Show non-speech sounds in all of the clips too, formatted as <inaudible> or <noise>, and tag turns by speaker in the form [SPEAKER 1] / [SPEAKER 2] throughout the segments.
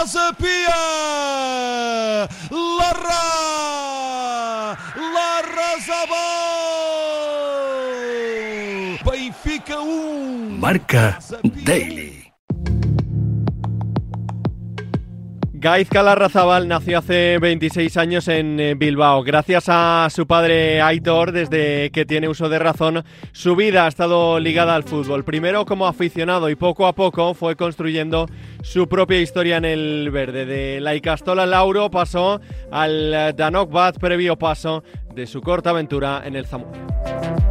[SPEAKER 1] Casa Pia, Larra, Larra Zabal, Benfica 1,
[SPEAKER 2] Marca Daily.
[SPEAKER 3] Gaizka Larrazabal nació hace 26 años en eh, Bilbao. Gracias a su padre Aitor, desde que tiene uso de razón, su vida ha estado ligada al fútbol. Primero como aficionado y poco a poco fue construyendo su propia historia en el verde. De la Icastola Lauro pasó al Danok Bad, previo paso de su corta aventura en el Zamora.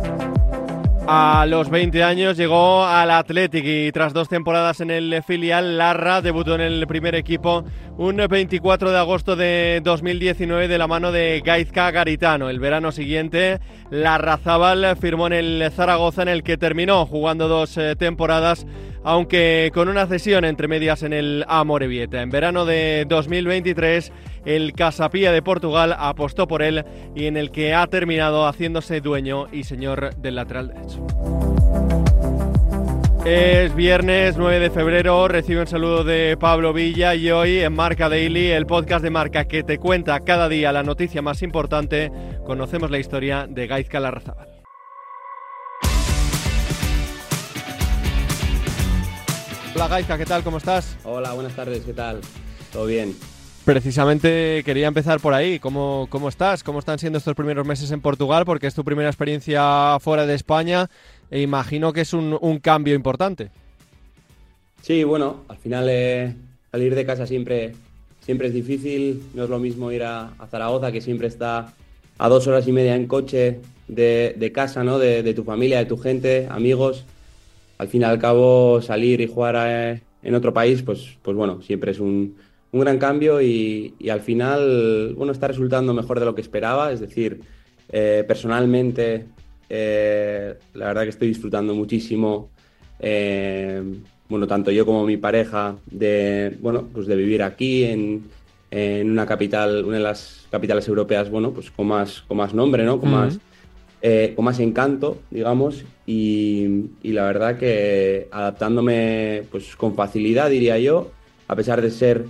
[SPEAKER 3] A los 20 años llegó al Athletic y tras dos temporadas en el filial Larra debutó en el primer equipo un 24 de agosto de 2019 de la mano de Gaizka Garitano. El verano siguiente Larrazábal firmó en el Zaragoza en el que terminó jugando dos eh, temporadas aunque con una cesión entre medias en el Amorebieta. En verano de 2023 el Casapía de Portugal apostó por él y en el que ha terminado haciéndose dueño y señor del lateral derecho. Es viernes 9 de febrero, recibe un saludo de Pablo Villa y hoy en Marca Daily, el podcast de Marca que te cuenta cada día la noticia más importante, conocemos la historia de Gaizka Larrazábal. Hola Gaizka, ¿qué tal? ¿Cómo estás?
[SPEAKER 4] Hola, buenas tardes, ¿qué tal? ¿Todo bien?
[SPEAKER 3] Precisamente quería empezar por ahí. ¿Cómo, ¿Cómo estás? ¿Cómo están siendo estos primeros meses en Portugal? Porque es tu primera experiencia fuera de España e imagino que es un, un cambio importante.
[SPEAKER 4] Sí, bueno, al final eh, salir de casa siempre, siempre es difícil. No es lo mismo ir a, Zaragoza, que siempre está a dos horas y media en coche de, casa, ¿no? De, tu familia, de tu gente, amigos. Al fin y al cabo, salir y jugar a, en otro país, pues, pues bueno, siempre es un, un gran cambio y, y, al final, bueno, está resultando mejor de lo que esperaba. Es decir, eh, personalmente, eh, la verdad que estoy disfrutando muchísimo, eh, bueno, tanto yo como mi pareja, de, bueno, pues de vivir aquí en, en, una capital, una de las capitales europeas, bueno, pues con más, con más nombre, ¿no? Con, uh -huh. más, con más encanto, digamos, y, y la verdad que adaptándome pues con facilidad, diría yo, a pesar de ser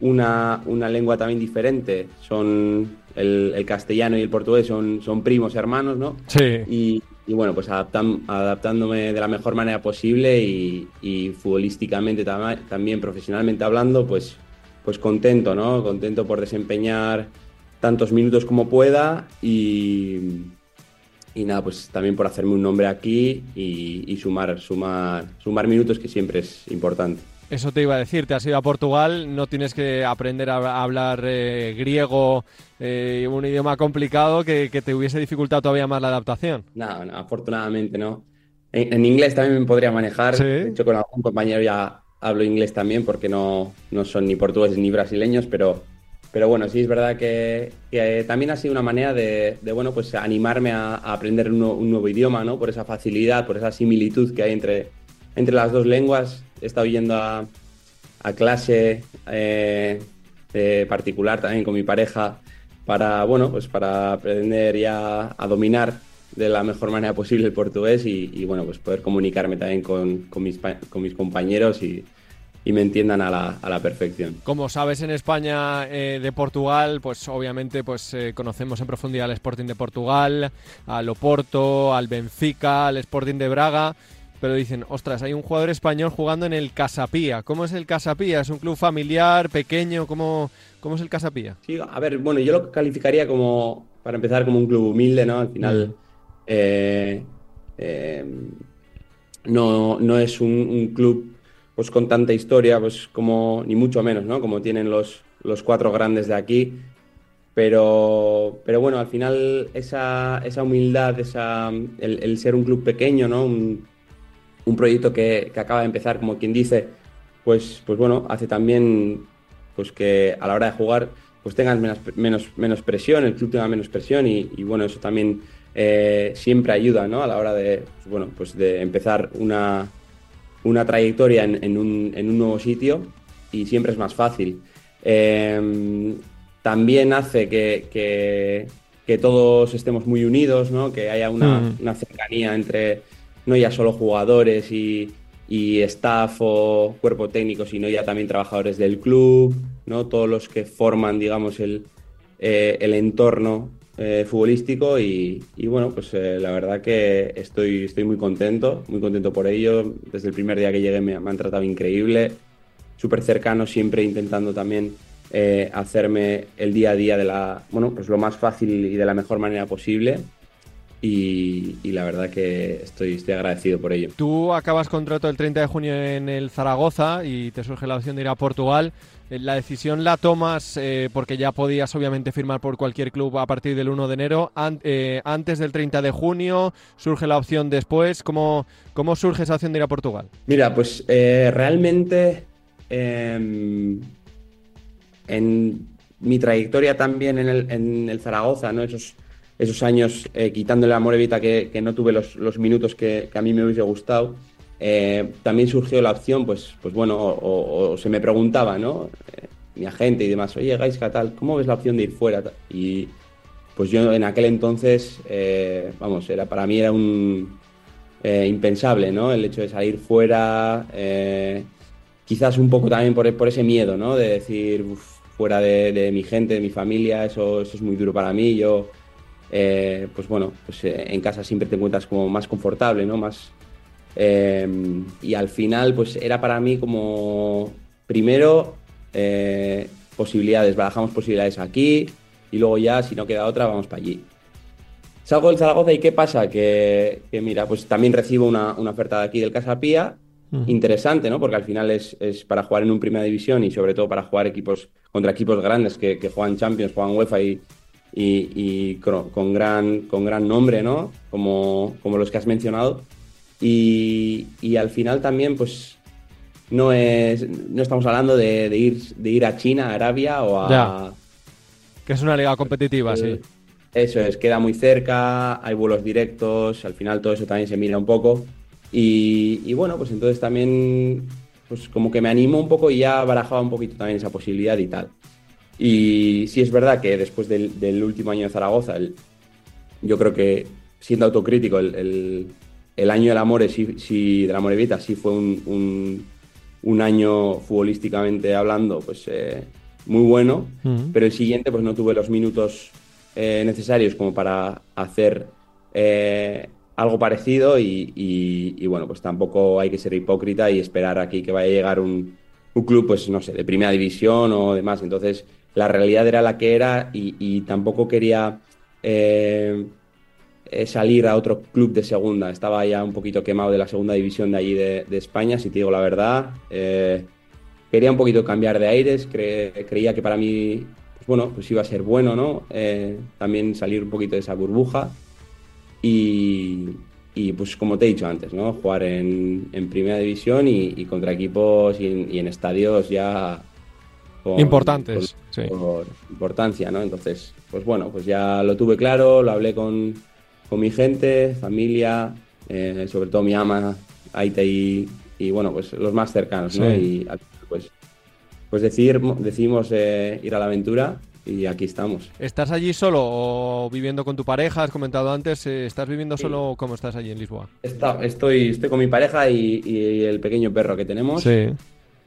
[SPEAKER 4] una, una lengua también diferente. Son el, el, castellano y el portugués son, son primos hermanos, ¿no?
[SPEAKER 3] Sí.
[SPEAKER 4] Y, y bueno, pues adaptan, adaptándome de la mejor manera posible y, y futbolísticamente tam también, profesionalmente hablando, pues, pues contento, ¿no? Contento por desempeñar tantos minutos como pueda y, y nada, pues también por hacerme un nombre aquí y, y sumar, sumar, sumar minutos que siempre es importante.
[SPEAKER 3] Eso te iba a decir, te has ido a Portugal, no tienes que aprender a hablar eh, griego, eh, un idioma complicado que, que, te hubiese dificultado todavía más la adaptación.
[SPEAKER 4] No, no afortunadamente no. En, en, inglés también me podría manejar,
[SPEAKER 3] ¿Sí?
[SPEAKER 4] de hecho con algún compañero ya hablo inglés también porque no, no son ni portugueses ni brasileños, pero, pero bueno, sí es verdad que, que también ha sido una manera de, de bueno, pues animarme a, a aprender un, un, nuevo idioma, ¿no? Por esa facilidad, por esa similitud que hay entre, entre las dos lenguas he estado yendo a, a clase eh, particular también con mi pareja para, bueno, pues para aprender ya a dominar de la mejor manera posible el portugués y, y bueno, pues poder comunicarme también con, con, mis, con mis compañeros y, y me entiendan a la, a la, perfección.
[SPEAKER 3] Como sabes, en España eh, de Portugal, pues obviamente pues eh, conocemos en profundidad al Sporting de Portugal, al Oporto, al Benfica, al Sporting de Braga, pero dicen, ostras, hay un jugador español jugando en el Casapía. ¿Cómo es el Casapía? ¿Es un club familiar, pequeño? ¿Cómo, cómo es el Casapía?
[SPEAKER 4] Sí, a ver, bueno, yo lo calificaría como, para empezar, como un club humilde, ¿no? Al final, eh, eh, no, no es un, un, club pues con tanta historia, pues como, ni mucho menos, ¿no? Como tienen los, los cuatro grandes de aquí. Pero, pero bueno, al final esa, esa humildad, esa, el, el, ser un club pequeño, ¿no? Un, un proyecto que, que, acaba de empezar, como quien dice, pues, pues bueno, hace también pues que a la hora de jugar pues tengas menos, menos, menos presión, el club tenga menos presión y, y bueno, eso también eh, siempre ayuda, ¿no? A la hora de, pues bueno, pues de empezar una, una trayectoria en, en, un, en, un, nuevo sitio y siempre es más fácil. Eh, también hace que, que, que, todos estemos muy unidos, ¿no? Que haya una, mm. una cercanía entre no ya solo jugadores y, y staff o cuerpo técnico, sino ya también trabajadores del club, ¿no? Todos los que forman, digamos, el, eh, el entorno eh, futbolístico y, y, bueno, pues eh, la verdad que estoy, estoy muy contento, muy contento por ello. Desde el primer día que llegué me, han tratado increíble, súper cercano, siempre intentando también hacerme el día a día de la, bueno, pues lo más fácil y de la mejor manera posible. Y, y, la verdad que estoy, estoy agradecido por ello.
[SPEAKER 3] Tú acabas contrato el 30 de junio en el Zaragoza y te surge la opción de ir a Portugal. Eh, ¿La decisión la tomas eh, porque ya podías obviamente firmar por cualquier club a partir del 1 de enero? An eh, ¿Antes del 30 de junio? ¿Surge la opción después? ¿Cómo, cómo surge esa opción de ir a Portugal?
[SPEAKER 4] Mira, pues eh, realmente em, en mi trayectoria también en el, en el Zaragoza, ¿no? Esos, esos años eh, quitándole a Morevita que, que, no tuve los, los minutos que, que, a mí me hubiese gustado, eh, también surgió la opción, pues, pues bueno, o, se me preguntaba, ¿no? Eh, mi agente y demás, oye, Gaisca, tal, ¿cómo ves la opción de ir fuera? Y pues yo en aquel entonces, eh, vamos, era, para mí era un eh, impensable, ¿no? El hecho de salir fuera, quizás un poco también por, por ese miedo, ¿no? De decir, fuera de, de, mi gente, de mi familia, eso, eso es muy duro para mí, yo... Eh, pues bueno, pues eh, en casa siempre te encuentras como más confortable, ¿no? Más, eh, y al final, pues era para mí como, primero, posibilidades, barajamos posibilidades aquí y luego ya, si no queda otra, vamos para allí. Salgo del Zaragoza y ¿qué pasa? Que, que mira, pues también recibo una, una, oferta de aquí del Casapía, uh -huh. interesante, ¿no? Porque al final es, es, para jugar en un primera división y sobre todo para jugar equipos contra equipos grandes que, que juegan Champions, juegan UEFA y, y, y con, gran, con gran nombre, ¿no? Como, como los que has mencionado. Y, y, al final también, pues, no es no estamos hablando de, de, ir, de ir a China, a Arabia o a...
[SPEAKER 3] Ya. Que es una liga competitiva, sí.
[SPEAKER 4] Eso es, queda muy cerca, hay vuelos directos, al final todo eso también se mira un poco. Y, y bueno, pues entonces también, pues como que me animó un poco y ya barajaba un poquito también esa posibilidad y tal. Y sí es verdad que después del, del último año de Zaragoza, el, yo creo que siendo autocrítico, el, el, el año del Amore, sí, sí, de la Morevita, sí fue un, un, un, año futbolísticamente hablando, pues eh, muy bueno, uh -huh. pero el siguiente pues no tuve los minutos eh, necesarios como para hacer eh, algo parecido y, y, y, bueno, pues tampoco hay que ser hipócrita y esperar aquí que vaya a llegar un, un club, pues no sé, de primera división o demás. Entonces, la realidad era la que era y, tampoco quería eh, eh, salir a otro club de segunda. Estaba ya un poquito quemado de la segunda división de allí de, España, si te digo la verdad. Eh, quería un poquito cambiar de aires, cre creía que para mí, pues bueno, pues iba a ser bueno, ¿no? También salir un poquito de esa burbuja y, pues como te he dicho antes, ¿no? Jugar en, primera división y, contra equipos y en estadios ya
[SPEAKER 3] con, importantes,
[SPEAKER 4] con, sí. por importancia, ¿no? Entonces, pues bueno, pues ya lo tuve claro, lo hablé con, con mi gente, familia, eh, sobre todo mi ama, Aite y, y, bueno, pues los más cercanos, ¿no? Sí. Y pues, pues decir, decidimos eh, ir a la aventura y aquí estamos.
[SPEAKER 3] ¿Estás allí solo o viviendo con tu pareja? Has comentado antes, eh, ¿estás viviendo solo sí. cómo estás allí en Lisboa?
[SPEAKER 4] Está, estoy, estoy con mi pareja y, y, el pequeño perro que tenemos.
[SPEAKER 3] Sí.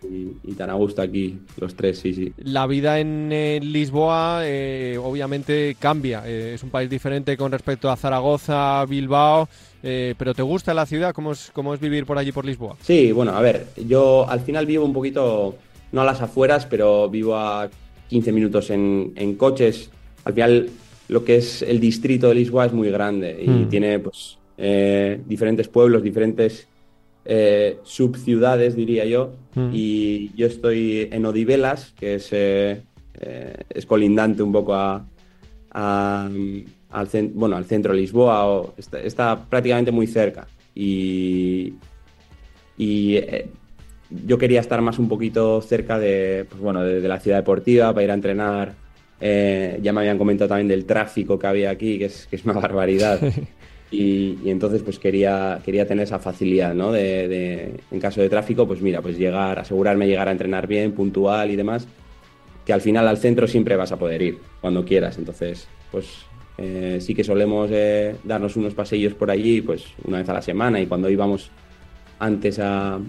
[SPEAKER 4] Y, y, tan a gusto aquí, los tres, sí, sí.
[SPEAKER 3] La vida en eh, Lisboa eh, obviamente cambia. Eh, es un país diferente con respecto a Zaragoza, Bilbao. Pero ¿te gusta la ciudad? ¿Cómo es, ¿Cómo es vivir por allí, por Lisboa?
[SPEAKER 4] Sí, bueno, a ver, yo al final vivo un poquito, no a las afueras, pero vivo a 15 minutos en, en coches. Al final, lo que es el distrito de Lisboa es muy grande y mm. tiene pues diferentes pueblos, diferentes eh, subciudades, diría yo. Mm. Y yo estoy en Odivelas, que es, eh, es colindante un poco a, a al, bueno, al centro de Lisboa, o está, está prácticamente muy cerca. Y, y eh, yo quería estar más un poquito cerca de, pues bueno, de, de la ciudad deportiva para ir a entrenar. Eh, ya me habían comentado también del tráfico que había aquí, que es, que es una barbaridad. <laughs> Y, y, entonces pues quería, quería tener esa facilidad, ¿no? De, de, en caso de tráfico, pues mira, pues llegar, asegurarme llegar a entrenar bien, puntual y demás, que al final al centro siempre vas a poder ir cuando quieras. Entonces, pues eh, sí que solemos eh, darnos unos paseillos por allí, pues una vez a la semana y cuando íbamos antes a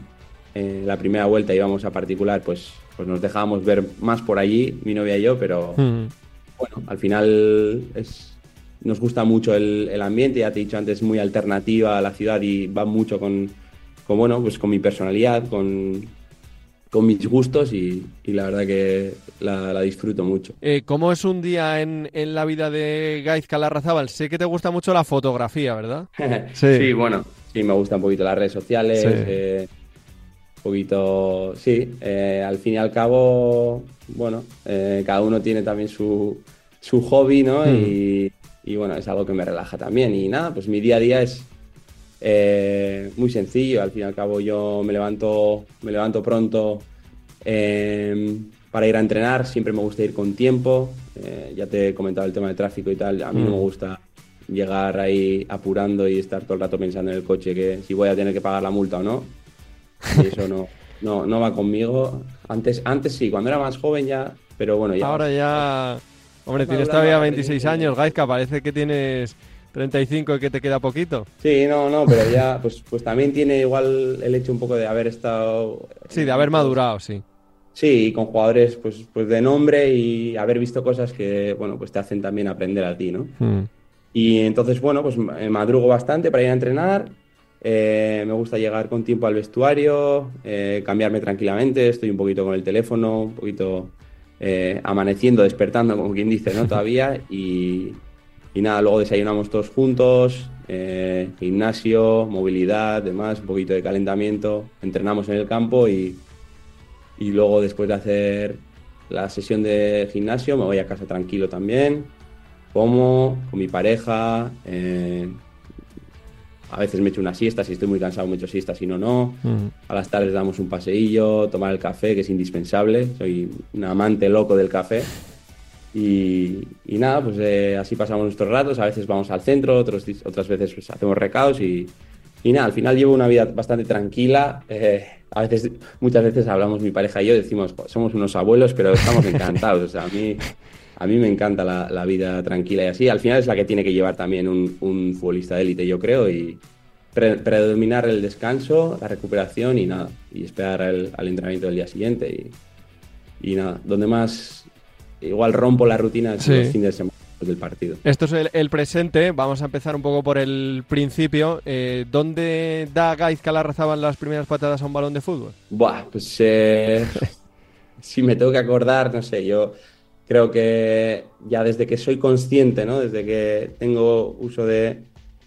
[SPEAKER 4] eh, la primera vuelta íbamos a particular, pues, pues nos dejábamos ver más por allí, mi novia y yo, pero
[SPEAKER 3] Mm.
[SPEAKER 4] bueno, al final es, nos gusta mucho el, el ambiente, ya te he dicho antes, es muy alternativa a la ciudad y va mucho con, con bueno, pues con mi personalidad, con, con mis gustos y, y la verdad que la, la disfruto mucho.
[SPEAKER 3] Eh, ¿Cómo es un día en, en la vida de Gaizka Larrazábal? Sé que te gusta mucho la fotografía, ¿verdad? <laughs>
[SPEAKER 4] Sí. bueno, sí, me gustan un poquito las redes sociales,
[SPEAKER 3] Sí.
[SPEAKER 4] eh, un poquito, sí, eh, al fin y al cabo, bueno, eh, cada uno tiene también su, su hobby, ¿no?
[SPEAKER 3] Mm.
[SPEAKER 4] Y, y, bueno, es algo que me relaja también. Y nada, pues mi día a día es eh, muy sencillo, al fin y al cabo yo me levanto, me levanto pronto eh, para ir a entrenar, siempre me gusta ir con tiempo, eh, ya te he comentado el tema del tráfico y tal, a mí no
[SPEAKER 3] Mm.
[SPEAKER 4] me gusta llegar ahí apurando y estar todo el rato pensando en el coche que si voy a tener que pagar la multa o no. Y eso no, <laughs> no, no va conmigo. Antes, antes sí, cuando era más joven ya, pero bueno, ya.
[SPEAKER 3] Ahora ya... Hombre, tienes todavía
[SPEAKER 4] vas
[SPEAKER 3] 26
[SPEAKER 4] aprendiendo.
[SPEAKER 3] años, Gaizka. Parece que tienes 35 y que te queda poquito.
[SPEAKER 4] Sí, no, no, pero ya, pues, pues también tiene igual el hecho un poco de haber estado.
[SPEAKER 3] Sí, de haber madurado, sí.
[SPEAKER 4] Sí, con jugadores pues, pues de nombre y haber visto cosas que, bueno, pues te hacen también aprender a ti, ¿no?
[SPEAKER 3] Mm.
[SPEAKER 4] Y entonces, bueno, pues eh, madrugo bastante para ir a entrenar. eh, me gusta llegar con tiempo al vestuario, eh, cambiarme tranquilamente. Estoy un poquito con el teléfono, un poquito eh, amaneciendo, despertando, como quien dice, ¿no? Todavía. Y, y nada, luego desayunamos todos juntos, eh, gimnasio, movilidad, demás, un poquito de calentamiento. Entrenamos en el campo y, y luego después de hacer la sesión de gimnasio me voy a casa tranquilo también como con mi pareja. eh, a veces me echo una siesta, si estoy muy cansado me echo siesta, si no, no. A las tardes damos un paseillo, tomar el café, que es indispensable. Soy un amante loco del café. Y, y nada, pues eh, así pasamos nuestros ratos. A veces vamos al centro, otros, otras veces pues, hacemos recados y, y nada, al final llevo una vida bastante tranquila. Eh, a veces, muchas veces hablamos mi pareja y yo, decimos, "Jo, somos unos abuelos, pero estamos encantados. O sea, a mí, a mí me encanta la, la vida tranquila y así. Al final es la que tiene que llevar también un, un futbolista de élite, yo creo, y pre- predominar el descanso, la recuperación y nada, y esperar al, al entrenamiento del día siguiente. Y, y nada, donde más igual rompo la rutina
[SPEAKER 3] Sí.
[SPEAKER 4] los fines de semana del partido.
[SPEAKER 3] Esto es el, el presente. Vamos a empezar un poco por el principio. Eh, ¿Dónde da Gaizka Larrazábal las primeras patadas a un balón de fútbol?
[SPEAKER 4] Buah, pues eh, <laughs> si me tengo que acordar, no sé, yo creo que ya desde que soy consciente, ¿no? Desde que tengo uso de,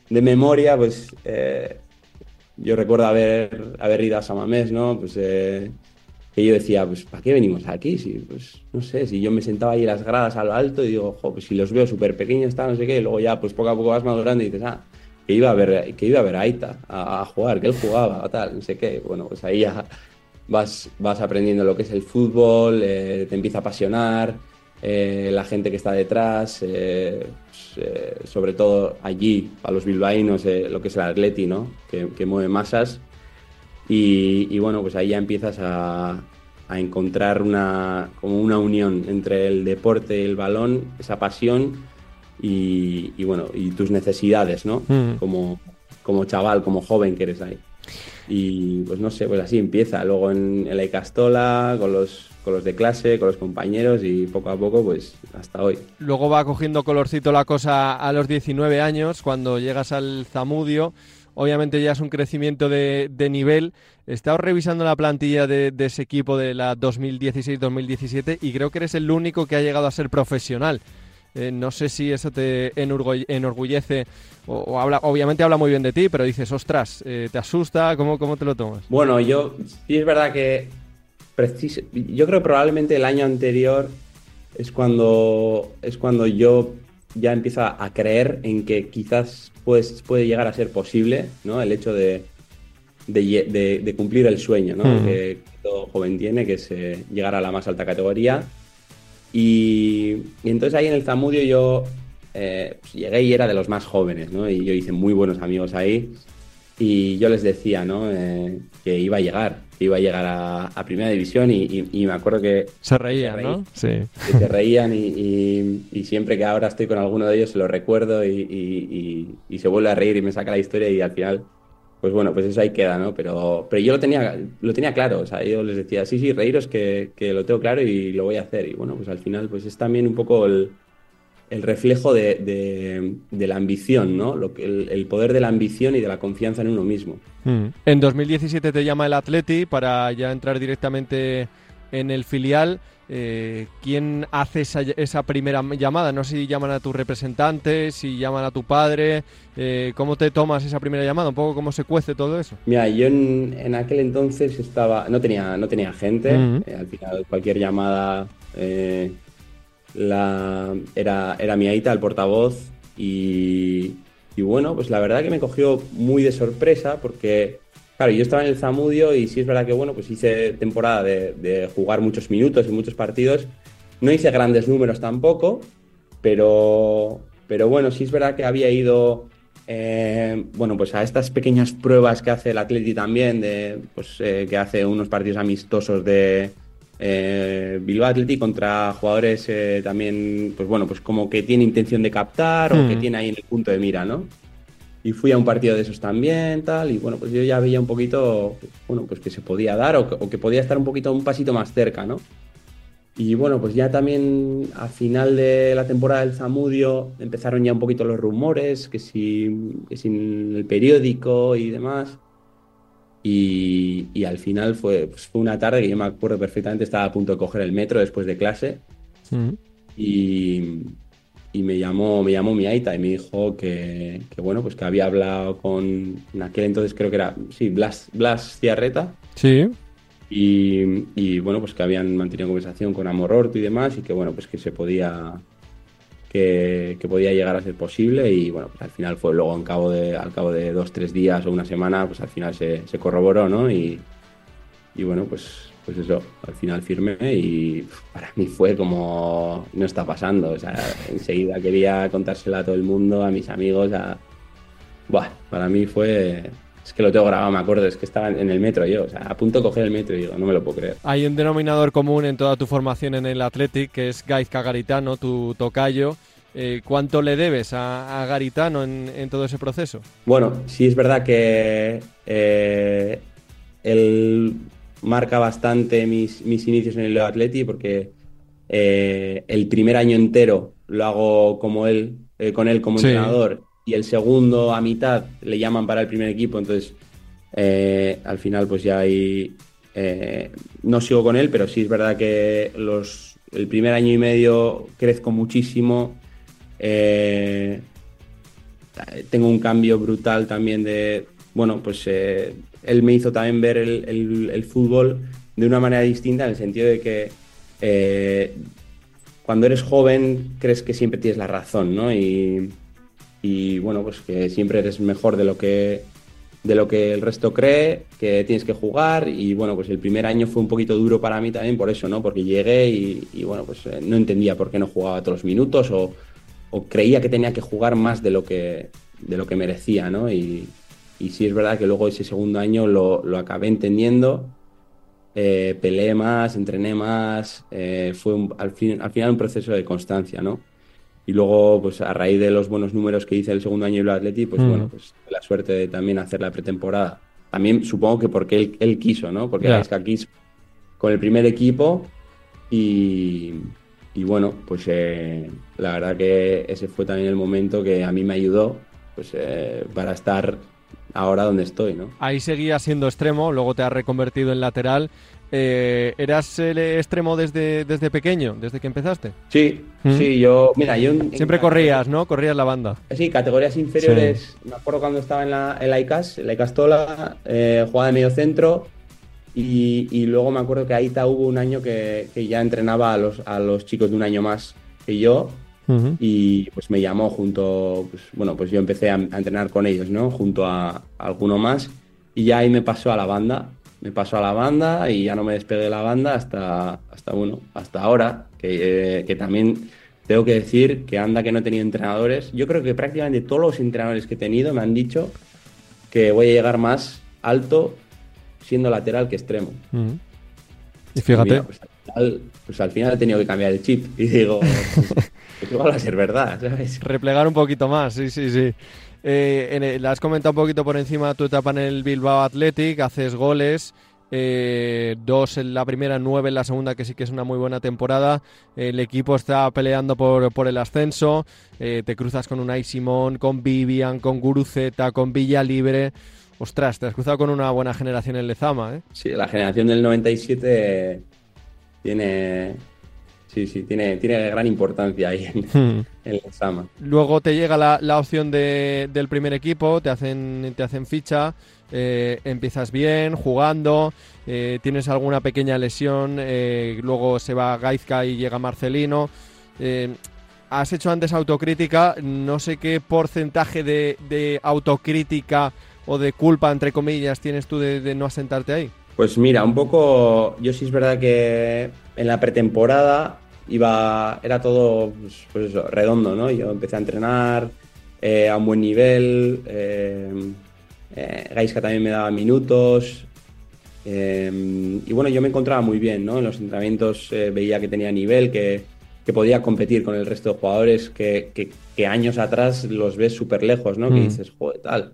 [SPEAKER 4] de memoria, pues eh, yo recuerdo haber, haber ido a Samamés, ¿no? Pues eh, que yo decía, pues ¿para qué venimos aquí? Si, pues no sé, si yo me sentaba ahí en las gradas a lo alto y digo, jo, pues si los veo súper pequeños, no sé qué, y luego ya pues poco a poco vas madurando y dices, ah, que iba a ver, que iba a ver a Aita a, jugar, que él jugaba, tal, no sé qué, bueno, pues ahí ya vas, vas aprendiendo lo que es el fútbol, eh, te empieza a apasionar, eh, la gente que está detrás, eh, pues, sobre todo allí, a los bilbaínos, lo que es el atleti, ¿no? Que mueve masas. Y, y bueno, pues ahí ya empiezas a, a encontrar una, como una unión entre el deporte el balón, esa pasión y, y bueno, y tus necesidades, ¿no?
[SPEAKER 3] Mm.
[SPEAKER 4] Como, como chaval, como joven que eres ahí. Y pues no sé, pues así empieza. Luego en, en la Icastola, con los, con los de clase, con los compañeros y poco a poco, pues hasta hoy.
[SPEAKER 3] Luego va cogiendo colorcito la cosa a los 19 años, cuando llegas al Zamudio. Obviamente ya es un crecimiento de, de nivel. He estado revisando la plantilla de, ese equipo de la 2016-2017 y creo que eres el único que ha llegado a ser profesional. Eh, no sé si eso te enorgullece o, habla, obviamente habla muy bien de ti, pero dices, ostras, eh, ¿te asusta? ¿Cómo, ¿Cómo te lo tomas?
[SPEAKER 4] Bueno, yo sí es verdad que yo creo probablemente el año anterior es cuando es cuando yo ya empiezo a creer en que quizás pues, puede llegar a ser posible, ¿no? El hecho de, de, lle- de- de cumplir el sueño, ¿no? Que todo joven tiene, que es eh, llegar a la más alta categoría. Y, y entonces ahí en el Zamudio yo eh, pues llegué y era de los más jóvenes, ¿no? Y yo hice muy buenos amigos ahí. Y yo les decía, ¿no? Eh, que iba a llegar, iba a llegar a, a Primera División y, y- y me acuerdo que,
[SPEAKER 3] Se reían,
[SPEAKER 4] reí.
[SPEAKER 3] ¿no? Sí.
[SPEAKER 4] que se reían y, siempre que ahora estoy con alguno de ellos se lo recuerdo y se vuelve a reír y me saca la historia y al final pues bueno, pues eso ahí queda, ¿no? Pero, pero yo lo tenía, lo tenía claro, o sea, yo les decía, sí, sí, reíros que, que lo tengo claro y lo voy a hacer. Y bueno, pues al final, pues es también un poco el, el reflejo de, de- de la ambición, ¿no? Lo que, el, el poder de la ambición y de la confianza en uno mismo.
[SPEAKER 3] Mm. En 2017 te llama el Atleti para ya entrar directamente en el filial. Eh, ¿Quién hace esa, esa primera llamada? No sé si llaman a tu representante, si llaman a tu padre. eh, ¿Cómo te tomas esa primera llamada? Un poco cómo se cuece todo eso.
[SPEAKER 4] Mira, yo en, en aquel entonces estaba, no tenía, no tenía gente,
[SPEAKER 3] Ujú.
[SPEAKER 4] eh, al final cualquier llamada la, era, era mi aita, el portavoz, y, y bueno, pues la verdad que me cogió muy de sorpresa porque, claro, yo estaba en el Zamudio y sí es verdad que, bueno, pues hice temporada de, jugar muchos minutos y muchos partidos, no hice grandes números tampoco, pero, pero bueno, sí es verdad que había ido eh, bueno, pues a estas pequeñas pruebas que hace el Atleti también, de, pues, eh, que hace unos partidos amistosos de eh, Bilbao Atleti contra jugadores eh, también, pues bueno, pues como que tiene intención de captar o
[SPEAKER 3] Mm.
[SPEAKER 4] que tiene ahí en el punto de mira, ¿no? Y fui a un partido de esos también, tal, y bueno, pues yo ya veía un poquito, bueno, pues que se podía dar o que, o que podía estar un poquito, un pasito más cerca, ¿no? Y bueno, pues ya también a final de la temporada del Zamudio empezaron ya un poquito los rumores, que si, que si en el periódico y demás. Y, y al final fue, pues fue una tarde que yo me acuerdo perfectamente, estaba a punto de coger el metro después de clase y, y me llamó, me llamó mi aita y me dijo que, que, bueno, pues que había hablado con, en aquel entonces creo que era, sí, Blas, Blas Ciarreta.
[SPEAKER 3] Sí.
[SPEAKER 4] Y, y, bueno, pues que habían mantenido conversación con Amor Orto y demás, y que bueno, pues que se podía que, podía llegar a ser posible. Y bueno, pues al final fue luego en cabo de, al cabo de dos, tres días o una semana, pues al final se, corroboró, ¿no? Y, y bueno, pues, pues eso, al final firmé y para mí fue como no está pasando. O sea, enseguida quería contársela a todo el mundo, a mis amigos, a. Buah, para mí fue. Es que lo tengo grabado, me acuerdo, es que estaba en el metro yo, o sea, a punto de coger el metro y digo, no me lo puedo creer.
[SPEAKER 3] Hay un denominador común en toda tu formación en el Athletic, que es Gaizka Garitano, tu tocayo. Eh, ¿Cuánto le debes a, a Garitano en, en, todo ese proceso?
[SPEAKER 4] Bueno, sí es verdad que eh, él marca bastante mis, mis, inicios en el Atleti porque eh, el primer año entero lo hago como él, con él como sí. entrenador y el segundo a mitad le llaman para el primer equipo, entonces eh, al final pues ya ahí eh, no sigo con él, pero sí es verdad que los, el primer año y medio crezco muchísimo, eh, tengo un cambio brutal también de, bueno, pues él me hizo también ver el, el, fútbol de una manera distinta en el sentido de que cuando eres joven crees que siempre tienes la razón, ¿no? Y, y bueno, pues que siempre eres mejor de lo que de lo que el resto cree, que tienes que jugar y bueno, pues el primer año fue un poquito duro para mí también por eso, ¿no? Porque llegué y, bueno, pues eh, no entendía por qué no jugaba todos los minutos o, creía que tenía que jugar más de lo que, de lo que merecía, ¿no? Y, y sí es verdad que luego ese segundo año lo, lo acabé entendiendo, eh, peleé más, entrené más, eh, fue un, al, fin, al final un proceso de constancia, ¿no? Y luego, pues a raíz de los buenos números que hice el segundo año en el Atleti, pues mm. bueno, pues la suerte de también hacer la pretemporada. También supongo que porque él, él quiso, ¿no? Porque yeah. quiso con el primer equipo y, y bueno, pues eh, la verdad que ese fue también el momento que a mí me ayudó pues, eh, para estar ahora donde estoy, ¿no?
[SPEAKER 3] Ahí seguías siendo extremo, luego te has reconvertido en lateral. Eh, ¿Eras el extremo desde, desde pequeño, desde que empezaste?
[SPEAKER 4] Sí, ¿Mm? sí, yo, mira, yo... En,
[SPEAKER 3] Siempre en, corrías, ¿no? Corrías la banda.
[SPEAKER 4] Sí, categorías inferiores, sí. me acuerdo cuando estaba en la, en la ICAS, en la ICASTOLA, eh, jugaba de medio centro y, y, luego me acuerdo que ahí hubo un año que, que, ya entrenaba a los, a los chicos de un año más que yo uh -huh. y pues me llamó junto, pues, bueno, pues yo empecé a, a entrenar con ellos, ¿no? Junto a, a alguno más y ya ahí me pasó a la banda me pasó a la banda y ya no me despegué de la banda hasta, hasta bueno, hasta ahora, que, eh, que, también tengo que decir que anda que no he tenido entrenadores. Yo creo que prácticamente todos los entrenadores que he tenido me han dicho que voy a llegar más alto siendo lateral que extremo.
[SPEAKER 3] Uh -huh. Y fíjate.
[SPEAKER 4] Mira, pues, al final, pues, al final, he tenido que cambiar el chip <laughs> y digo, pues, <laughs> pues igual va a ser verdad, ¿sabes?
[SPEAKER 3] Replegar un poquito más, sí, sí, sí. Eh, en la has comentado un poquito por encima tu etapa en el Bilbao Athletic, haces goles, eh, dos en la primera, nueve en la segunda, que sí que es una muy buena temporada. El equipo está peleando por, por el ascenso, eh, te cruzas con Unai Simón, con Vivian, con Guruceta, con Villa Libre. Ostras, te has cruzado con una buena generación en Lezama, ¿eh?
[SPEAKER 4] Sí, la generación del 97 tiene, sí, sí, tiene, tiene gran importancia ahí en, en la Sama.
[SPEAKER 3] Luego te llega la, la opción de- del primer equipo, te hacen, te hacen ficha, eh, empiezas bien, jugando, eh, tienes alguna pequeña lesión, eh, luego se va Gaizka y llega Marcelino. Has hecho antes autocrítica, no sé qué porcentaje de, de autocrítica o de culpa, entre comillas, tienes tú de, de no asentarte ahí.
[SPEAKER 4] Pues mira, un poco, yo sí es verdad que en la pretemporada iba, era todo pues, pues eso, redondo, ¿no? Yo empecé a entrenar eh, a un buen nivel, eh, eh, Gaisca también me daba minutos, eh, y bueno, yo me encontraba muy bien, ¿no? En los entrenamientos veía que tenía nivel, que, que podía competir con el resto de jugadores que, que- que años atrás los ves súper lejos, ¿no? Que
[SPEAKER 3] Mm.
[SPEAKER 4] dices, joder, tal.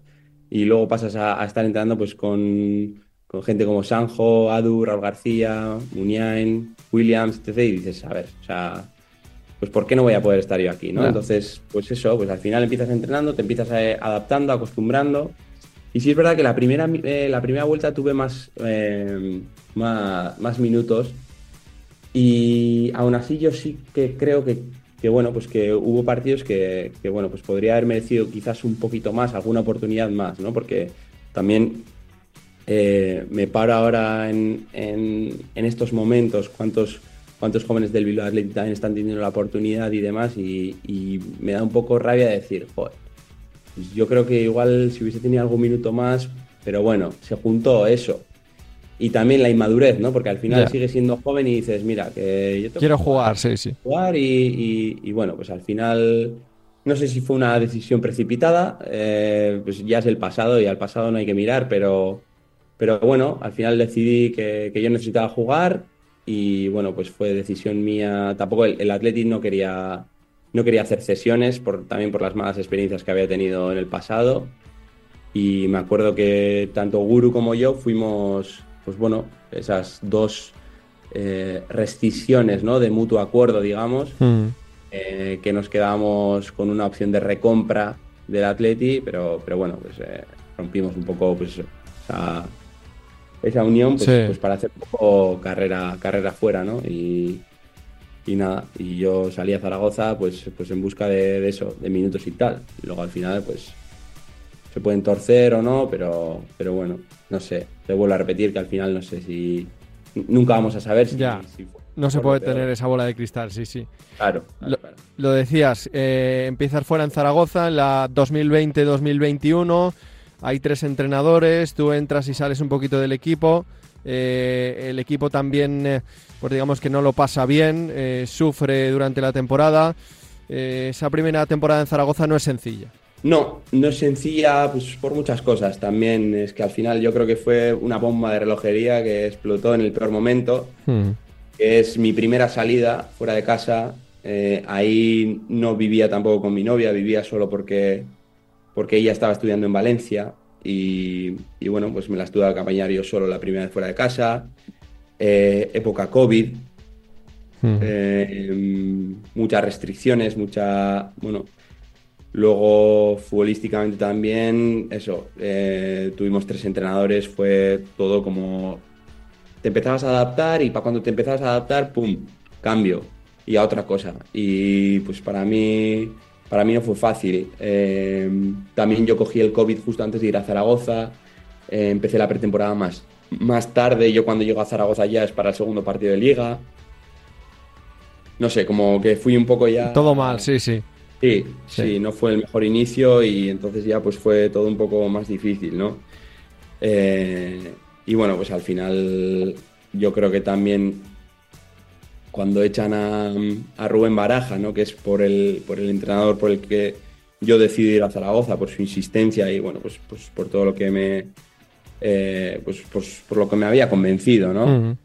[SPEAKER 4] Y luego pasas a, a estar entrenando pues con, con gente como Sanjo, Adu, Raúl García, Muniain, Williams, etc. Y dices, a ver, o sea, pues ¿por qué no voy a poder estar yo aquí, no? Entonces, pues eso, pues al final empiezas entrenando, te empiezas eh, adaptando, acostumbrando. Y sí es verdad que la primera, eh, la primera vuelta tuve más, eh, más, más minutos. Y aún así yo sí que creo que, que, bueno, pues que hubo partidos que, que, bueno, pues podría haber merecido quizás un poquito más, alguna oportunidad más, ¿no? Porque también eh, me paro ahora en, en- en estos momentos, cuántos, cuántos jóvenes del Bilbao Athletic también están teniendo la oportunidad y demás, y, y me da un poco rabia decir, joder, pues yo creo que igual si hubiese tenido algún minuto más, pero bueno, se juntó eso. Y también la inmadurez, ¿no? Porque al final
[SPEAKER 3] Ya.
[SPEAKER 4] sigues siendo joven y dices, mira, que yo tengo
[SPEAKER 3] Quiero
[SPEAKER 4] que
[SPEAKER 3] jugar, sí, sí.
[SPEAKER 4] jugar y, y- y bueno, pues al final no sé si fue una decisión precipitada, eh, pues ya es el pasado y al pasado no hay que mirar, pero, pero bueno, al final decidí que, que yo necesitaba jugar y bueno, pues fue decisión mía, tampoco el, el Athletic no quería, no quería hacer cesiones, por, también por las malas experiencias que había tenido en el pasado y me acuerdo que tanto Guru como yo fuimos, pues bueno, esas dos eh, rescisiones, ¿no? De mutuo acuerdo, digamos,
[SPEAKER 3] Mm.
[SPEAKER 4] eh, que nos quedamos con una opción de recompra del Atleti, pero, pero bueno, pues eh, rompimos un poco pues, esa unión pues,
[SPEAKER 3] Sí.
[SPEAKER 4] pues para hacer un poco carrera, carrera fuera, ¿no? Y, y nada, y yo salí a Zaragoza pues, pues en busca de, de eso, de minutos y tal. Y luego al final, pues se pueden torcer o no, pero, pero bueno, no sé. Te vuelvo a repetir que al final no sé si. Nunca vamos a saber si.
[SPEAKER 3] Ya.
[SPEAKER 4] si
[SPEAKER 3] No se puede tener esa bola de cristal, sí, sí.
[SPEAKER 4] Claro, claro,
[SPEAKER 3] Lo-
[SPEAKER 4] claro.
[SPEAKER 3] Lo decías, eh, empiezas fuera en Zaragoza en la 2020-2021. Hay tres entrenadores, tú entras y sales un poquito del equipo. eh, el equipo también, eh, pues digamos que no lo pasa bien, eh, sufre durante la temporada. Eh, esa primera temporada en Zaragoza no es sencilla.
[SPEAKER 4] No, no es sencilla pues, por muchas cosas. También es que al final yo creo que fue una bomba de relojería que explotó en el peor momento, que es mi primera salida fuera de casa. Eh, ahí no vivía tampoco con mi novia, vivía solo porque, porque ella estaba estudiando en Valencia y, y bueno, pues me la estuve a acompañar yo solo la primera vez fuera de casa. Eh, época COVID, eh, muchas restricciones, mucha, bueno, luego futbolísticamente también, eso, eh, tuvimos tres entrenadores, fue todo como, te empezabas a adaptar y para cuando te empezabas a adaptar, ¡pum!, cambio y a otra cosa. Y pues para mí, para mí no fue fácil. Eh, también yo cogí el COVID justo antes de ir a Zaragoza, eh, empecé la pretemporada más, más tarde, yo cuando llego a Zaragoza ya es para el segundo partido de liga. No sé, como que fui un poco ya...
[SPEAKER 3] Todo mal, sí, sí.
[SPEAKER 4] Sí,
[SPEAKER 3] Sí.
[SPEAKER 4] sí, no fue el mejor inicio y entonces ya pues fue todo un poco más difícil, ¿no? Eh, y bueno, pues al final yo creo que también cuando echan a, a Rubén Baraja, ¿no? Que es por el, por el entrenador por el que yo decidí ir a Zaragoza, por su insistencia y bueno, pues, pues por todo lo que me... eh, pues, pues por lo que me había convencido, ¿no?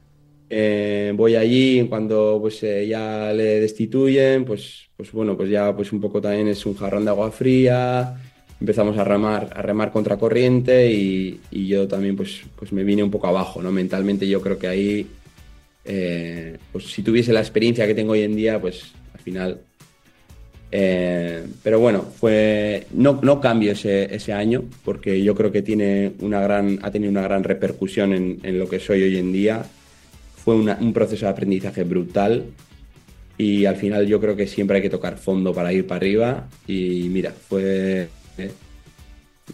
[SPEAKER 4] Eh, voy allí, cuando pues eh, ya le destituyen, pues, pues bueno, pues ya pues un poco también es un jarrón de agua fría, empezamos a remar, a remar contra corriente y, y yo también pues, pues me vine un poco abajo, ¿no? Mentalmente yo creo que ahí, eh, pues si tuviese la experiencia que tengo hoy en día, pues al final... eh, pero bueno, fue no, no cambio ese, ese año porque yo creo que tiene una gran, ha tenido una gran repercusión en, en lo que soy hoy en día. Fue una- un proceso de aprendizaje brutal y al final yo creo que siempre hay que tocar fondo para ir para arriba. Y mira, fue eh,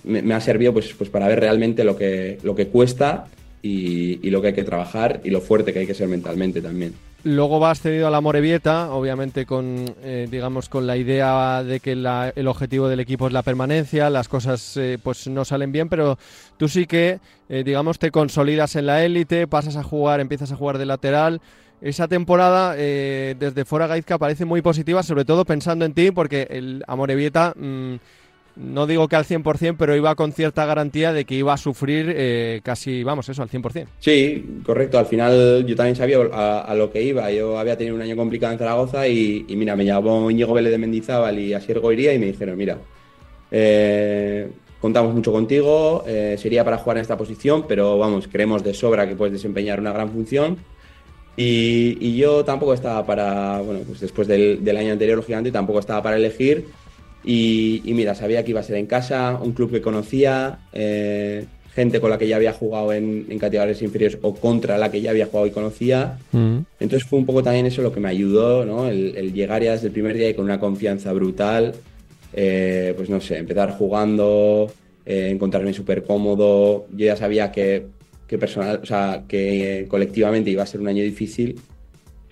[SPEAKER 4] me, me ha servido pues, pues para ver realmente lo que, lo que cuesta y, lo que hay que trabajar y lo fuerte que hay que ser mentalmente también.
[SPEAKER 3] Luego vas cedido a la Morevieta, obviamente con, eh, digamos, con la idea de que el objetivo del equipo es la permanencia, las cosas eh, pues no salen bien, pero tú sí que, eh, digamos, te consolidas en la élite, pasas a jugar, empiezas a jugar de lateral. Esa temporada desde fuera Gaizka parece muy positiva, sobre todo pensando en ti, porque el Amorebieta, mm, no digo que al 100%, pero iba con cierta garantía de que iba a sufrir eh, casi, vamos, eso, al 100%.
[SPEAKER 4] Sí, correcto. Al final yo también sabía a, lo que iba. Yo había tenido un año complicado en Zaragoza y, mira, me llamó Íñigo Vélez de Mendizábal y Asier Goiría y me dijeron, mira, eh, contamos mucho contigo, eh, sería para jugar en esta posición, pero vamos, creemos de sobra que puedes desempeñar una gran función. Y, y yo tampoco estaba para, bueno, pues después del, del año anterior, lógicamente, tampoco estaba para elegir. Y, y mira, sabía que iba a ser en casa, un club que conocía, eh, gente con la que ya había jugado en, en categorías inferiores o contra la que ya había jugado y conocía. Entonces fue un poco también eso lo que me ayudó, ¿no? El, el llegar ya desde el primer día y con una confianza brutal. eh, pues no sé, empezar jugando, eh, encontrarme súper cómodo. Yo ya sabía que, que personal, o sea, que colectivamente iba a ser un año difícil,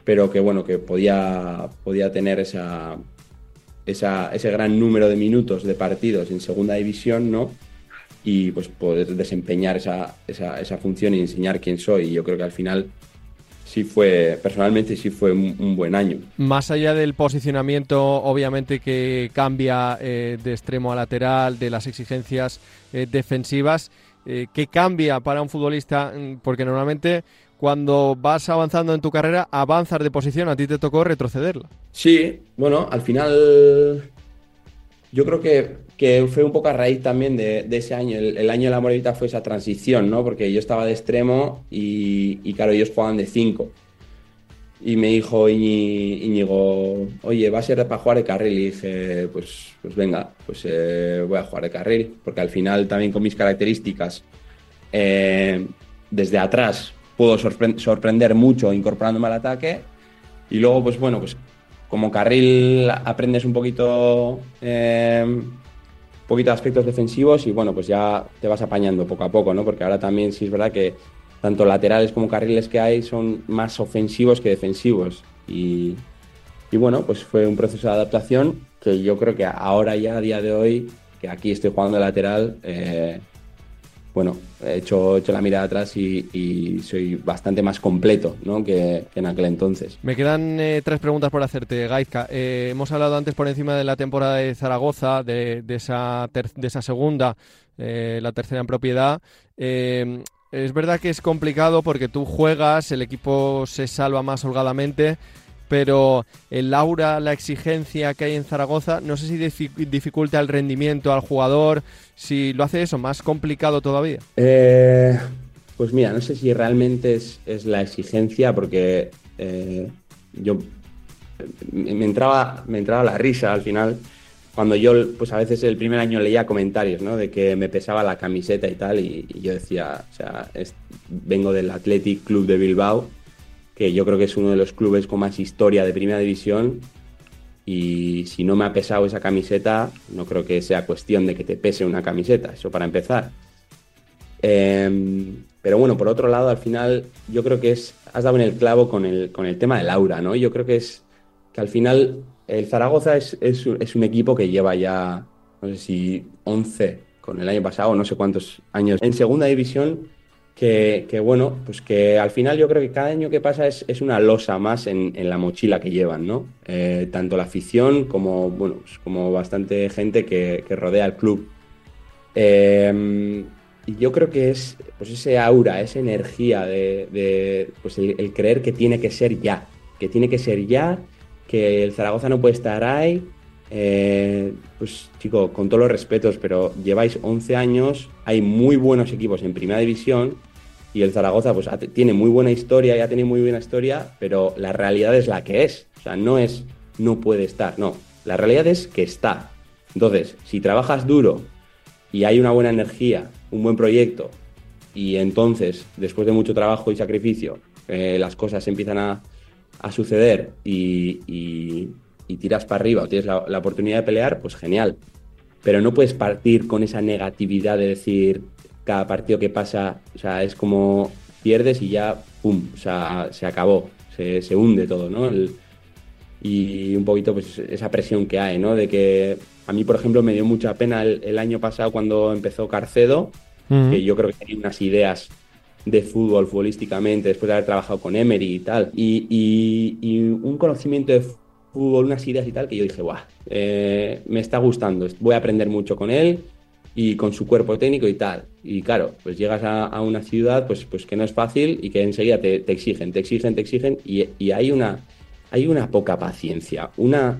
[SPEAKER 4] pero que bueno, que podía, podía tener esa, esa, ese gran número de minutos de partidos en segunda división, ¿no? Y pues poder desempeñar esa, esa, esa función y enseñar quién soy. Yo creo que al final sí fue, personalmente sí fue un, un buen año.
[SPEAKER 3] Más allá del posicionamiento, obviamente que cambia eh, de extremo a lateral, de las exigencias eh, defensivas, eh, ¿qué cambia para un futbolista? Mm, Porque normalmente cuando vas avanzando en tu carrera, avanzas de posición, a ti te tocó retrocederla.
[SPEAKER 4] Sí, bueno, al final yo creo que, que fue un poco a raíz también de, ese año. El, año de la Morevita fue esa transición, ¿no? Porque yo estaba de extremo y, claro, ellos jugaban de 5. Y me dijo Íñigo, oye, va a ser para jugar de carril. Y dije, pues, pues venga, pues eh, voy a jugar de carril. Porque al final también con mis características, eh, desde atrás puedo sorpre- sorprender mucho incorporándome al ataque. Y luego, pues bueno, pues como carril aprendes un poquito, eh, un poquito de aspectos defensivos y bueno, pues ya te vas apañando poco a poco, ¿no? Porque ahora también sí es verdad que tanto laterales como carriles que hay son más ofensivos que defensivos. Y, y bueno, pues fue un proceso de adaptación que yo creo que ahora ya a día de hoy, que aquí estoy jugando de lateral, eh, bueno, he hecho la mirada atrás y, soy bastante más completo ¿no? que, en aquel entonces.
[SPEAKER 3] Me quedan eh, tres preguntas por hacerte, Gaizka. Eh, hemos hablado antes por encima de la temporada de Zaragoza, de, esa, ter- de esa segunda, eh, la tercera en propiedad. Es verdad que es complicado porque tú juegas, el equipo se salva más holgadamente, pero el aura, la exigencia que hay en Zaragoza, no sé si difi- dificulta el rendimiento al jugador, si lo hace eso más complicado todavía.
[SPEAKER 4] Eh, pues mira, no sé si realmente es, es la exigencia, porque eh, yo me me entraba, me entraba la risa al final cuando yo, pues a veces el primer año leía comentarios, ¿no? De que me pesaba la camiseta y tal, y, yo decía, o sea, vengo del Athletic Club de Bilbao, que yo creo que es uno de los clubes con más historia de primera división, y si no me ha pesado esa camiseta, no creo que sea cuestión de que te pese una camiseta, eso para empezar. Eh, pero bueno, por otro lado, al final, yo creo que es, has dado en el clavo con el, con el tema del aura, ¿no? Yo creo que es que al final el Zaragoza es, es, es un equipo que lleva ya, no sé si 11 con el año pasado, no sé cuántos años en segunda división, que, bueno, pues que al final yo creo que cada año que pasa es, es una losa más en, en la mochila que llevan, ¿no? Eh, tanto la afición como, bueno, pues como bastante gente que, que rodea el club. Eh, y yo creo que es pues ese aura, esa energía de, pues el, el creer que tiene que ser ya, que tiene que ser ya, que el Zaragoza no puede estar ahí. Eh, pues chico, con todos los respetos, pero lleváis 11 años, hay muy buenos equipos en primera división y el Zaragoza pues ha- tiene muy buena historia, ya tiene muy buena historia, pero la realidad es la que es. O sea, no es no puede estar, no. La realidad es que está. Entonces, si trabajas duro y hay una buena energía, un buen proyecto, y entonces, después de mucho trabajo y sacrificio, eh, las cosas empiezan a, a suceder y, y- y tiras para arriba o tienes la oportunidad de pelear, pues genial. Pero no puedes partir con esa negatividad de decir cada partido que pasa, o sea, es como pierdes y ya, pum, o sea, se acabó, se, se hunde todo, ¿no? El- y un poquito pues esa presión que hay, ¿no? De que a mí, por ejemplo, me dio mucha pena el, el año pasado cuando empezó Carcedo, que yo creo que tenía unas ideas de fútbol, futbolísticamente, después de haber trabajado con Emery y tal, y, y- y un conocimiento de fútbol, unas ideas y tal, que yo dije, guau, eh, me está gustando, voy a aprender mucho con él y con su cuerpo técnico y tal. Y claro, pues llegas a, a una ciudad pues, pues que no es fácil y que enseguida te, te exigen, te exigen, te exigen, y, y hay, una, hay una poca paciencia, una,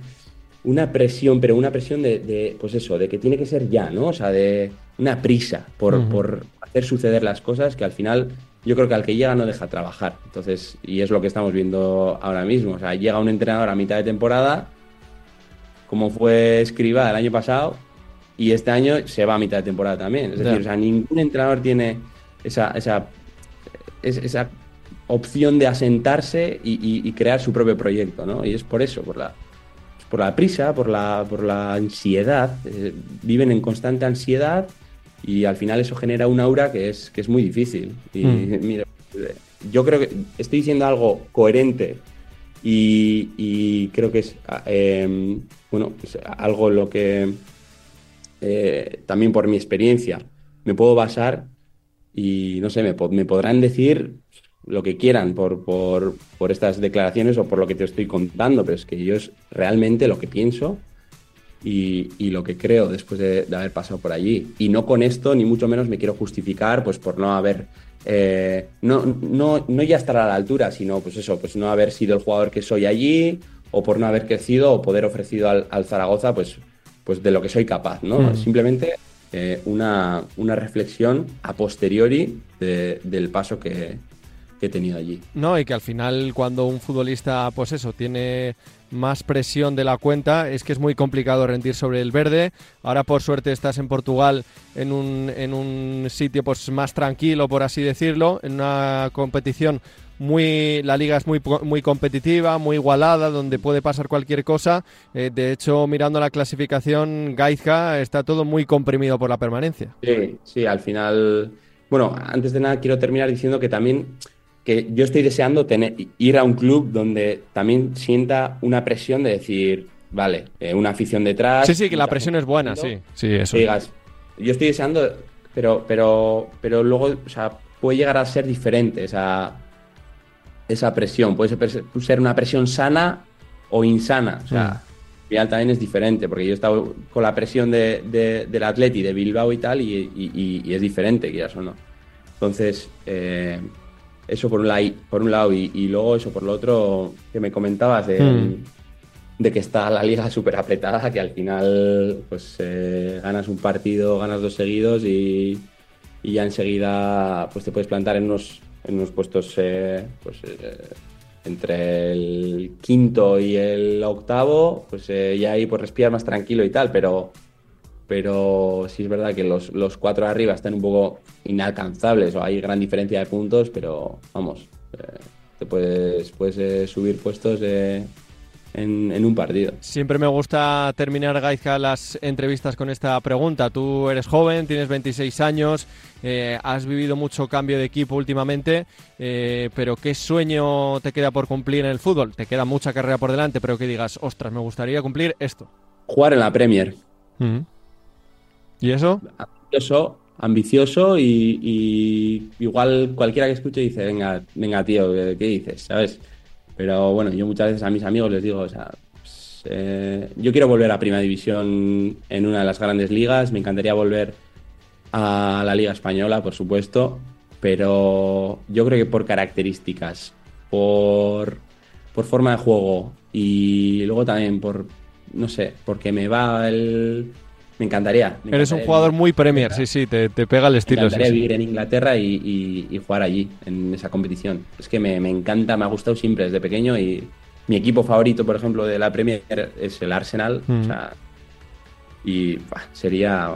[SPEAKER 4] una presión, pero una presión de, de, pues eso, de que tiene que ser ya, ¿no? O sea, de una prisa por, por hacer suceder las cosas que al final yo creo que al que llega no deja trabajar. Entonces, y es lo que estamos viendo ahora mismo. O sea, llega un entrenador a mitad de temporada, como fue Escriba el año pasado, y este año se va a mitad de temporada también. Es decir, o sea, ningún entrenador tiene esa, esa, es- esa opción de asentarse y, y- y crear su propio proyecto, ¿no? Y es por eso, por la, por la prisa, por la, por la ansiedad. eh, viven en constante ansiedad y al final eso genera un aura que es, que es muy difícil. Y
[SPEAKER 3] Mm.
[SPEAKER 4] mira, yo creo que estoy diciendo algo coherente y, y creo que es eh, bueno, es algo en lo que eh, también por mi experiencia me puedo basar y no sé, me, po- me podrán decir lo que quieran por, estas declaraciones o por lo que te estoy contando, pero es que yo es realmente lo que pienso y, lo que creo después de, haber pasado por allí. Y no con esto, ni mucho menos me quiero justificar pues por no haber, eh, no, no, no ya estar a la altura, sino pues eso, pues no haber sido el jugador que soy allí o por no haber crecido o poder ofrecido al Zaragoza pues, pues de lo que soy capaz, ¿no?
[SPEAKER 3] Mm.
[SPEAKER 4] Simplemente eh, una, una reflexión a posteriori de- del paso que, que he tenido allí.
[SPEAKER 3] No, y que al final cuando un futbolista, pues eso, tiene más presión de la cuenta, es que es muy complicado rendir sobre el verde. Ahora por suerte estás en Portugal en un, en un sitio pues más tranquilo, por así decirlo, en una competición muy la liga es muy muy competitiva, muy igualada, donde puede pasar cualquier cosa. Eh, de hecho, mirando la clasificación, Gaizka está todo muy comprimido por la permanencia.
[SPEAKER 4] Sí, sí, al final. Bueno, antes de nada quiero terminar diciendo que también que yo estoy deseando tener, ir a un club donde también sienta una presión de decir, vale, eh, una afición detrás.
[SPEAKER 3] Sí, sí, que la presión es buena, sí. Sí, eso.
[SPEAKER 4] digas, yo estoy deseando, pero, pero, pero luego, o sea, puede llegar a ser diferente esa, esa presión. Puede ser, una presión sana o insana. O sea, Real también es diferente, porque yo he estado con la presión de, de- del Atleti, de Bilbao y tal, y, y- es diferente, quieras o no. Entonces, eh, eso por un, lado, por un lado, y, y luego eso por lo otro que me comentabas de,
[SPEAKER 3] Mm.
[SPEAKER 4] de que está la liga súper apretada, que al final pues eh, ganas un partido, ganas dos seguidos y, y ya enseguida pues te puedes plantar en unos, en unos puestos eh, pues, eh, entre el quinto y el octavo, pues eh, ya ahí pues respirar más tranquilo y tal, pero pero sí es verdad que los, los cuatro arriba están un poco inalcanzables o hay gran diferencia de puntos, pero vamos, eh, te puedes, puedes subir puestos en, en un partido.
[SPEAKER 3] Siempre me gusta terminar, Gaizka, las entrevistas con esta pregunta. Tú eres joven, tienes 26 años, eh, has vivido mucho cambio de equipo últimamente, eh, pero ¿qué sueño te queda por cumplir en el fútbol? Te queda mucha carrera por delante, pero que digas, ostras, me gustaría cumplir esto.
[SPEAKER 4] Jugar en la Premier,
[SPEAKER 3] ¿Y eso?
[SPEAKER 4] ambicioso, ambicioso y, y igual cualquiera que escuche dice, venga, venga tío, ¿qué qué dices? ¿Sabes? Pero bueno, yo muchas veces a mis amigos les digo, o sea, pues, eh, yo quiero volver a Primera División en una de las grandes ligas, me encantaría volver a la Liga Española, por supuesto, pero yo creo que por características, por, por forma de juego y luego también por, no sé, porque me va el... Me encantaría. me
[SPEAKER 3] Eres un jugador muy Premier, sí, sí, te, te pega el
[SPEAKER 4] Me
[SPEAKER 3] estilo. sí,
[SPEAKER 4] encantaría
[SPEAKER 3] sí.
[SPEAKER 4] vivir en Inglaterra y, y- y jugar allí, en esa competición. Es que me, me encanta, me ha gustado siempre desde pequeño y mi equipo favorito, por ejemplo, de la Premier es el Arsenal.
[SPEAKER 3] Mm.
[SPEAKER 4] O sea, y sería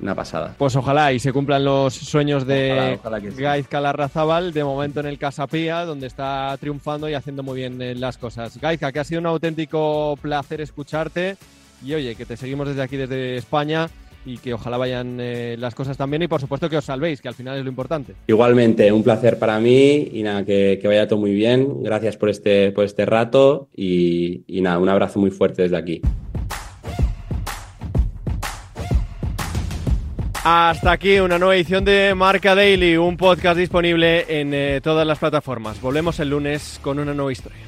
[SPEAKER 4] una pasada.
[SPEAKER 3] Pues ojalá y se cumplan los sueños de
[SPEAKER 4] Ojalá, ojalá sí.
[SPEAKER 3] De momento en el Casapía, donde está triunfando y haciendo muy bien eh, las cosas. Gaizka, que ha sido un auténtico placer escucharte y oye, que te seguimos desde aquí, desde España y que ojalá vayan eh, las cosas también y por supuesto que os salvéis, que al final es lo importante.
[SPEAKER 4] Igualmente, un placer para mí y nada, que, que vaya todo muy bien. Gracias por este, por este rato y, y nada, un abrazo muy fuerte desde aquí.
[SPEAKER 3] Hasta aquí una nueva edición de Marca Daily, un podcast disponible en eh, todas las plataformas. Volvemos el lunes con una nueva historia.